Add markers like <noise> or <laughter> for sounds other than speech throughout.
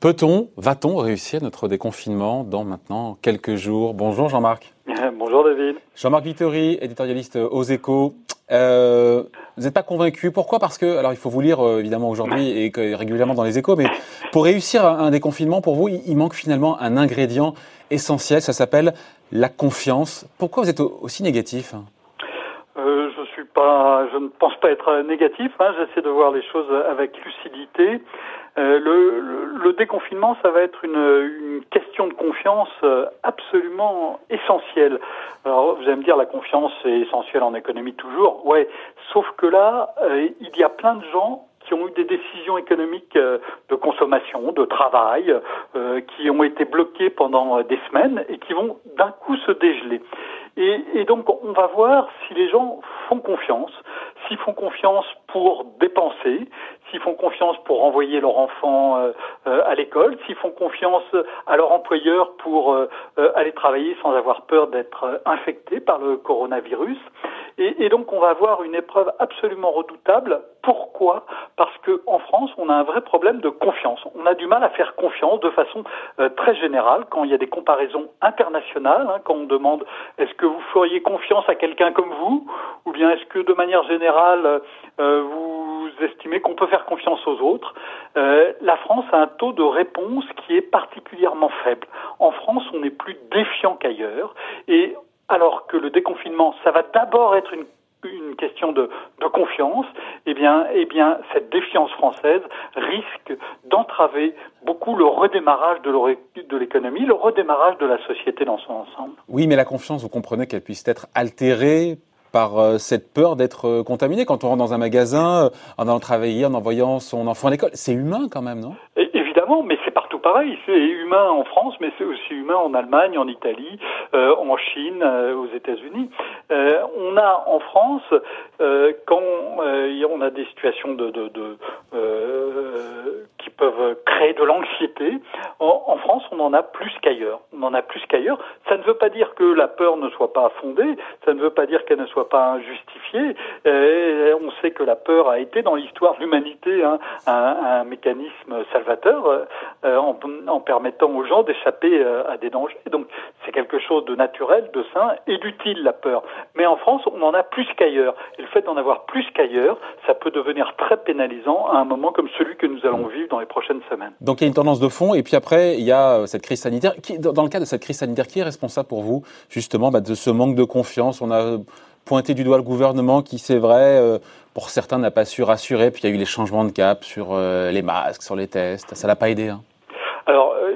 Peut-on, va-t-on réussir notre déconfinement dans maintenant quelques jours? Bonjour Jean-Marc. <laughs> Bonjour David. Jean-Marc Vittori, éditorialiste aux échos. Euh, vous n'êtes pas convaincu? Pourquoi? Parce que, alors il faut vous lire euh, évidemment aujourd'hui et régulièrement dans les échos, mais pour réussir un déconfinement, pour vous, il manque finalement un ingrédient essentiel, ça s'appelle la confiance. Pourquoi vous êtes aussi négatif? Suis pas, je ne pense pas être négatif. Hein. J'essaie de voir les choses avec lucidité. Euh, le, le, déconfinement, ça va être une, une question de confiance euh, absolument essentielle. Alors, vous allez me dire, la confiance est essentielle en économie toujours. Ouais, sauf que là, euh, il y a plein de gens qui ont eu des décisions économiques de consommation, de travail, qui ont été bloquées pendant des semaines et qui vont d'un coup se dégeler. Et, donc, on va voir si les gens font confiance, s'ils font confiance pour dépenser, s'ils font confiance pour envoyer leur enfant euh, euh, à l'école, s'ils font confiance à leur employeur pour euh, aller travailler sans avoir peur d'être infecté par le coronavirus. Et, et, donc on va avoir une épreuve absolument redoutable. Pourquoi? Parce que en France, on a un vrai problème de confiance. On a du mal à faire confiance de façon très générale quand il y a des comparaisons internationales, hein, quand on demande est-ce que vous feriez confiance à quelqu'un comme vous, ou bien est-ce que de manière générale vous estimez qu'on peut faire confiance aux autres? Euh, la France a un taux de réponse qui est particulièrement faible. En France, on est plus défiant qu'ailleurs. Et alors que le déconfinement, ça va d'abord être une une question de, de, confiance, eh bien, eh bien, cette défiance française risque d'entraver beaucoup le redémarrage de l'économie, le redémarrage de la société dans son ensemble. Oui, mais la confiance, vous comprenez qu'elle puisse être altérée par euh, cette peur d'être euh, contaminé quand on rentre dans un magasin, euh, en allant travailler, en envoyant son enfant à l'école. C'est humain quand même, non? Mais c'est partout pareil. C'est humain en France, mais c'est aussi humain en Allemagne, en Italie, en Chine, aux États-Unis. on a en France, quand on a des situations de, de, de qui peuvent créer de l'anxiété, en, France, on en a plus qu'ailleurs. On en a plus qu'ailleurs. Ça ne veut pas dire que la peur ne soit pas fondée. Ça ne veut pas dire qu'elle ne soit pas injustifiée. Euh, on sait que la peur a été dans l'histoire de l'humanité hein, un, mécanisme salvateur euh, en, en, permettant aux gens d'échapper euh, à des dangers. Donc c'est quelque chose de naturel, de sain et d'utile la peur. Mais en France, on en a plus qu'ailleurs. Et le fait d'en avoir plus qu'ailleurs, ça peut devenir très pénalisant à un moment comme celui que nous allons vivre dans les prochaines semaines. Donc il y a une tendance de fond et puis après il y a cette crise sanitaire. Qui, dans le cas de cette crise sanitaire, qui est responsable pour vous justement bah, de ce manque de confiance? On a pointer du doigt le gouvernement qui, c'est vrai, euh, pour certains n'a pas su rassurer. Puis il y a eu les changements de cap sur euh, les masques, sur les tests. Ça l'a pas aidé. Hein. Alors, euh,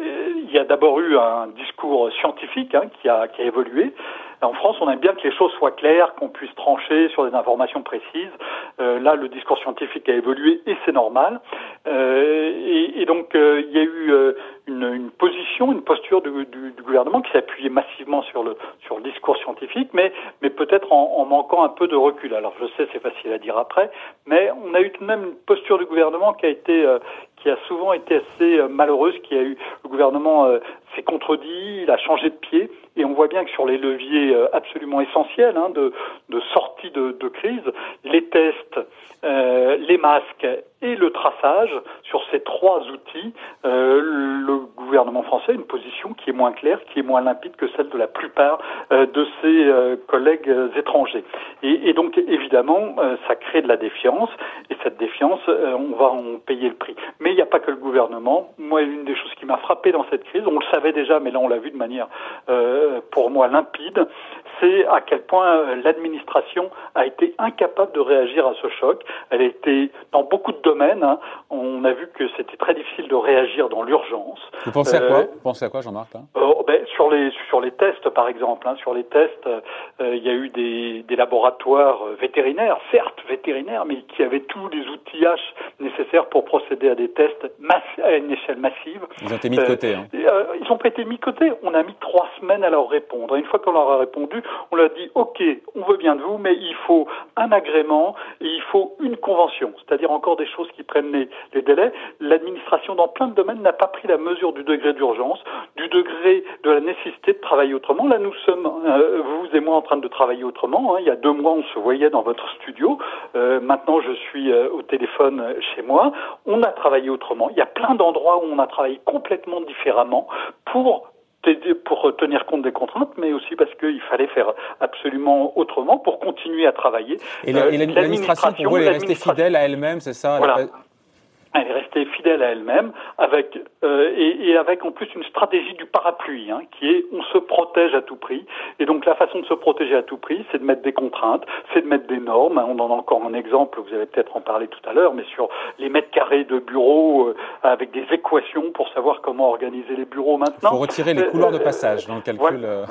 il y a d'abord eu un discours scientifique hein, qui, a, qui a évolué. En France, on aime bien que les choses soient claires, qu'on puisse trancher sur des informations précises. Là, le discours scientifique a évolué et c'est normal. Et, donc, il y a eu une, position, une posture du, gouvernement qui s'appuyait massivement sur le sur le discours scientifique, mais mais peut-être en, manquant un peu de recul. Alors, je sais, c'est facile à dire après, mais on a eu tout de même une posture du gouvernement qui a été qui a souvent été assez malheureuse, qui a eu le gouvernement s'est contredit, il a changé de pied, et on voit bien que sur les leviers euh, absolument essentiels hein, de, sortie de, crise, les tests, euh, les masques et le traçage, sur ces trois outils, euh, le gouvernement français a une position qui est moins claire, qui est moins limpide que celle de la plupart de ses collègues étrangers. Et, et, donc évidemment, ça crée de la défiance, et cette défiance, on va en payer le prix. Mais il n'y a pas que le gouvernement. Moi, une des choses qui m'a frappé dans cette crise, on le savait déjà, mais là on l'a vu de manière pour moi limpide, c'est à quel point l'administration a été incapable de réagir à ce choc. Elle a été dans beaucoup de domaines. Hein, on a vu que c'était très difficile de réagir dans l'urgence. Vous pensez à quoi? Euh, Vous pensez à quoi, Jean-Marc oh, ben, Sur les sur les tests, par exemple. Hein, sur les tests, euh, il y a eu des, des laboratoires euh, vétérinaires, certes vétérinaires, mais qui avaient tous les outillages nécessaires pour procéder à des tests à une échelle massive. Ils ont été mis de côté. Hein. ils ont pas été mis de côté. On a mis trois semaines à leur répondre. Et une fois qu'on leur a répondu, on leur dit OK, on veut bien de vous, mais il faut un agrément et il faut une convention, c'est-à-dire encore des choses qui prennent les, les délais. L'administration, dans plein de domaines, n'a pas pris la mesure du degré d'urgence, du degré de la nécessité de travailler autrement. Là, nous sommes, euh, vous et moi, en train de travailler autrement. Hein. Il y a deux mois, on se voyait dans votre studio. Euh, maintenant, je suis euh, au téléphone chez moi. On a travaillé autrement. Il y a plein d'endroits où on a travaillé complètement différemment pour pour tenir compte des contraintes, mais aussi parce qu'il fallait faire absolument autrement pour continuer à travailler. Et l'administration, pour vous, elle est restée fidèle à elle-même, c'est ça voilà elle est restée fidèle à elle-même, avec euh, et, et, avec en plus une stratégie du parapluie, hein, qui est on se protège à tout prix. Et donc la façon de se protéger à tout prix, c'est de mettre des contraintes, c'est de mettre des normes. On en a encore un exemple, vous allez peut-être en parler tout à l'heure, mais sur les mètres carrés de bureaux euh, avec des équations pour savoir comment organiser les bureaux maintenant. Il faut retirer les couloirs de euh, passage dans le calcul. Euh.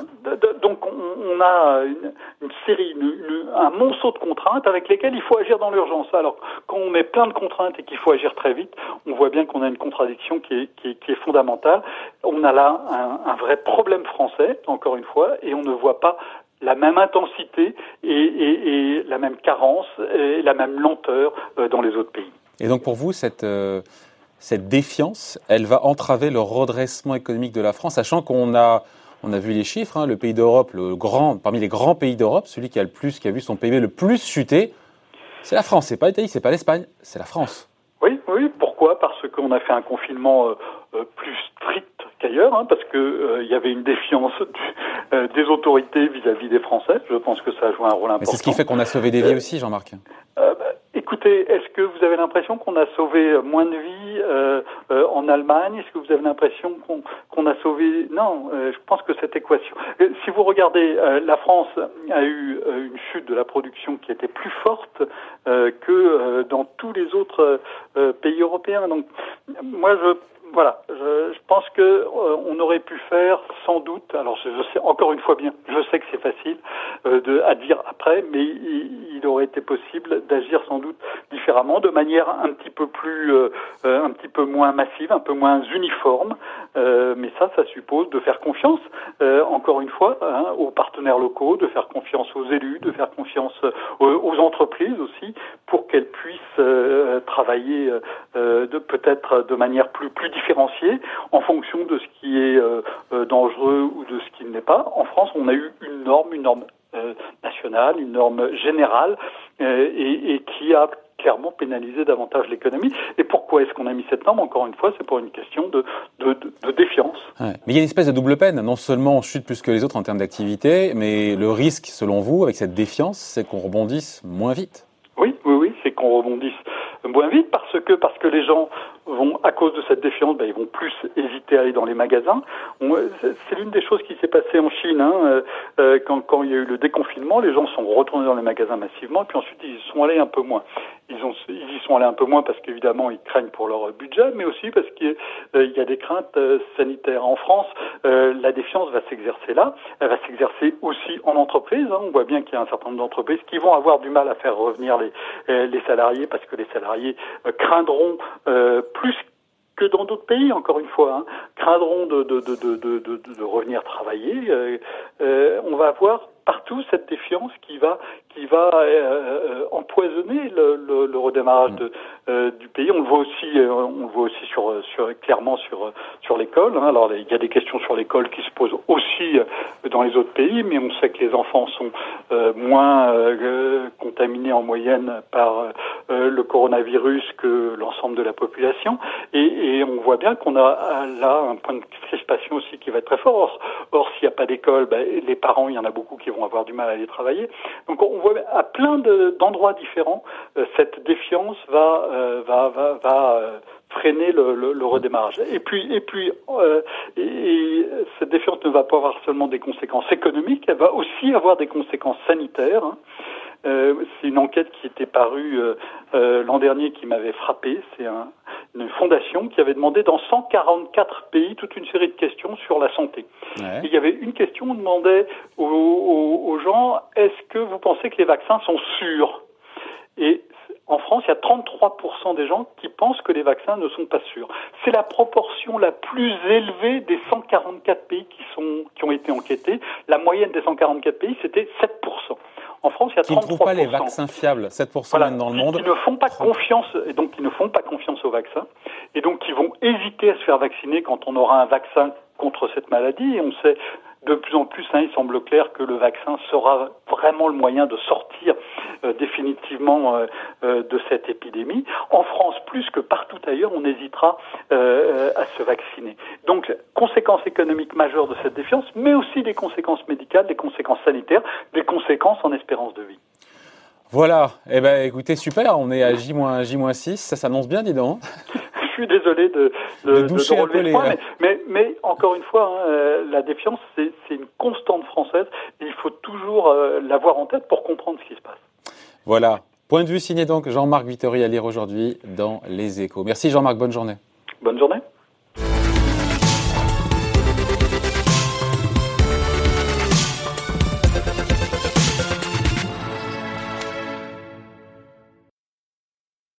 Donc on, on a une, une série, une, un monceau de contraintes avec lesquelles il faut agir dans l'urgence. Alors quand on met plein de contraintes et qu'il faut agir très vite, on voit bien qu'on a une contradiction qui est, fondamentale. On a là un, vrai problème français, encore une fois, et on ne voit pas la même intensité et, la même carence et la même lenteur euh, dans les autres pays. Et donc pour vous, cette, euh, cette défiance, elle va entraver le redressement économique de la France, sachant qu'on a on a vu les chiffres, hein, le pays d'Europe, le grand, parmi les grands pays d'Europe, celui qui a le plus, qui a vu son PIB le plus chuter, c'est la France. C'est pas l'Italie, c'est pas l'Espagne, c'est la France. Pourquoi Parce qu'on a fait un confinement euh, euh, plus strict qu'ailleurs, hein, parce que euh, il y avait une défiance <laughs> du, des autorités vis-à-vis des Français. Je pense que ça a joué un rôle important. C'est ce qui fait qu'on a sauvé des vies aussi, Jean-Marc. Bah, écoutez, est-ce que vous avez l'impression qu'on a sauvé moins de vies euh, euh, en Allemagne? Est-ce que vous avez l'impression qu'on a sauvé? Non, euh, je pense que cette équation. si vous regardez, la France a eu une chute de la production qui était plus forte que dans tous les autres pays européens. Donc, moi, je voilà, je, pense que euh, on aurait pu faire sans doute. Alors je, sais encore une fois bien, je sais que c'est facile euh, à dire après, mais il aurait été possible d'agir sans doute différemment, de manière un petit peu plus, euh, un petit peu moins massive, un peu moins uniforme. mais ça, ça suppose de faire confiance, encore une fois, hein, aux partenaires locaux, de faire confiance aux élus, de faire confiance aux entreprises aussi, pour qu'elles puissent travailler peut-être de manière plus différencier en fonction de ce qui est euh, euh, dangereux ou de ce qui ne l'est pas. En France, on a eu une norme, une norme euh, nationale, une norme générale, et, et qui a clairement pénalisé davantage l'économie. Et pourquoi est-ce qu'on a mis cette norme? Encore une fois, c'est pour une question de, de, de, défiance. Mais il y a une espèce de double peine. Non seulement on chute plus que les autres en termes d'activité, mais le risque, selon vous, avec cette défiance, c'est qu'on rebondisse moins vite? Oui, oui, oui, c'est qu'on rebondisse moins vite parce que parce que les gens vont à cause de cette défiance, ben, ils vont plus hésiter à aller dans les magasins. C'est l'une des choses qui s'est passée en Chine hein, euh, euh, quand, quand il y a eu le déconfinement, les gens sont retournés dans les magasins massivement, puis ensuite ils y sont allés un peu moins. Ils, ont, ils y sont allés un peu moins parce qu'évidemment ils craignent pour leur budget, mais aussi parce qu'il euh, y a des craintes sanitaires en France. la défiance va s'exercer là, elle va s'exercer aussi en entreprise. Hein. On voit bien qu'il y a un certain nombre d'entreprises qui vont avoir du mal à faire revenir les, salariés parce que les salariés euh, craindront euh, plus que dans d'autres pays, encore une fois, hein, craindront de, revenir travailler. Euh, on va avoir cette défiance qui va qui va euh, empoisonner le, redémarrage euh, du pays. On le voit aussi, euh, on le voit aussi sur, sur clairement sur sur l'école. Hein. Alors il y a des questions sur l'école qui se posent aussi dans les autres pays, mais on sait que les enfants sont moins contaminés en moyenne par le coronavirus que l'ensemble de la population, et, et on voit bien qu'on a là un point de crispation aussi qui va être très fort. Or, s'il n'y a pas d'école, ben, les parents, il y en a beaucoup qui vont avoir du mal à aller travailler. Donc on voit à plein d'endroits différents, euh, cette défiance va, euh, va, va, va euh, freiner le, le, redémarrage. Et puis, et puis, et, cette défiance ne va pas avoir seulement des conséquences économiques, elle va aussi avoir des conséquences sanitaires. Hein. Euh, c'est une enquête qui était parue euh, euh, l'an dernier qui m'avait frappé. C'est un, une fondation qui avait demandé dans 144 pays toute une série de questions sur la santé. Ouais. il y avait une question, on demandait aux, aux, aux gens est-ce que vous pensez que les vaccins sont sûrs? Et en France, il y a 33% des gens qui pensent que les vaccins ne sont pas sûrs. C'est la proportion la plus élevée des 144 pays qui, sont, qui ont été enquêtés. La moyenne des 144 pays, c'était 7%. En France, il y a 33%. Qui ne trouvent pas les vaccins fiables, 7% même dans le monde. Qui ne font pas confiance, et donc qui ne font pas confiance aux vaccins, et donc qui vont hésiter à se faire vacciner quand on aura un vaccin contre cette maladie. Et on sait de plus en plus, hein, il semble clair que le vaccin sera vraiment le moyen de sortir euh, définitivement euh, euh, de cette épidémie. En France, plus que partout ailleurs, on hésitera à se vacciner. Donc, conséquences économiques majeures de cette défiance, mais aussi des conséquences médicales, des conséquences sanitaires, des conséquences en espérance de vie. Voilà, eh ben écoutez, super, on est à J-6, ça s'annonce bien, dis donc. <laughs> je suis désolé de, de, de, relever le point, mais, mais, encore une fois, hein, la défiance, c'est une constante française, et il faut toujours l'avoir en tête pour comprendre ce qui se passe. Voilà. Point de vue signé donc Jean-Marc Vittori à lire aujourd'hui dans Les Échos. Merci Jean-Marc, bonne journée. Bonne journée.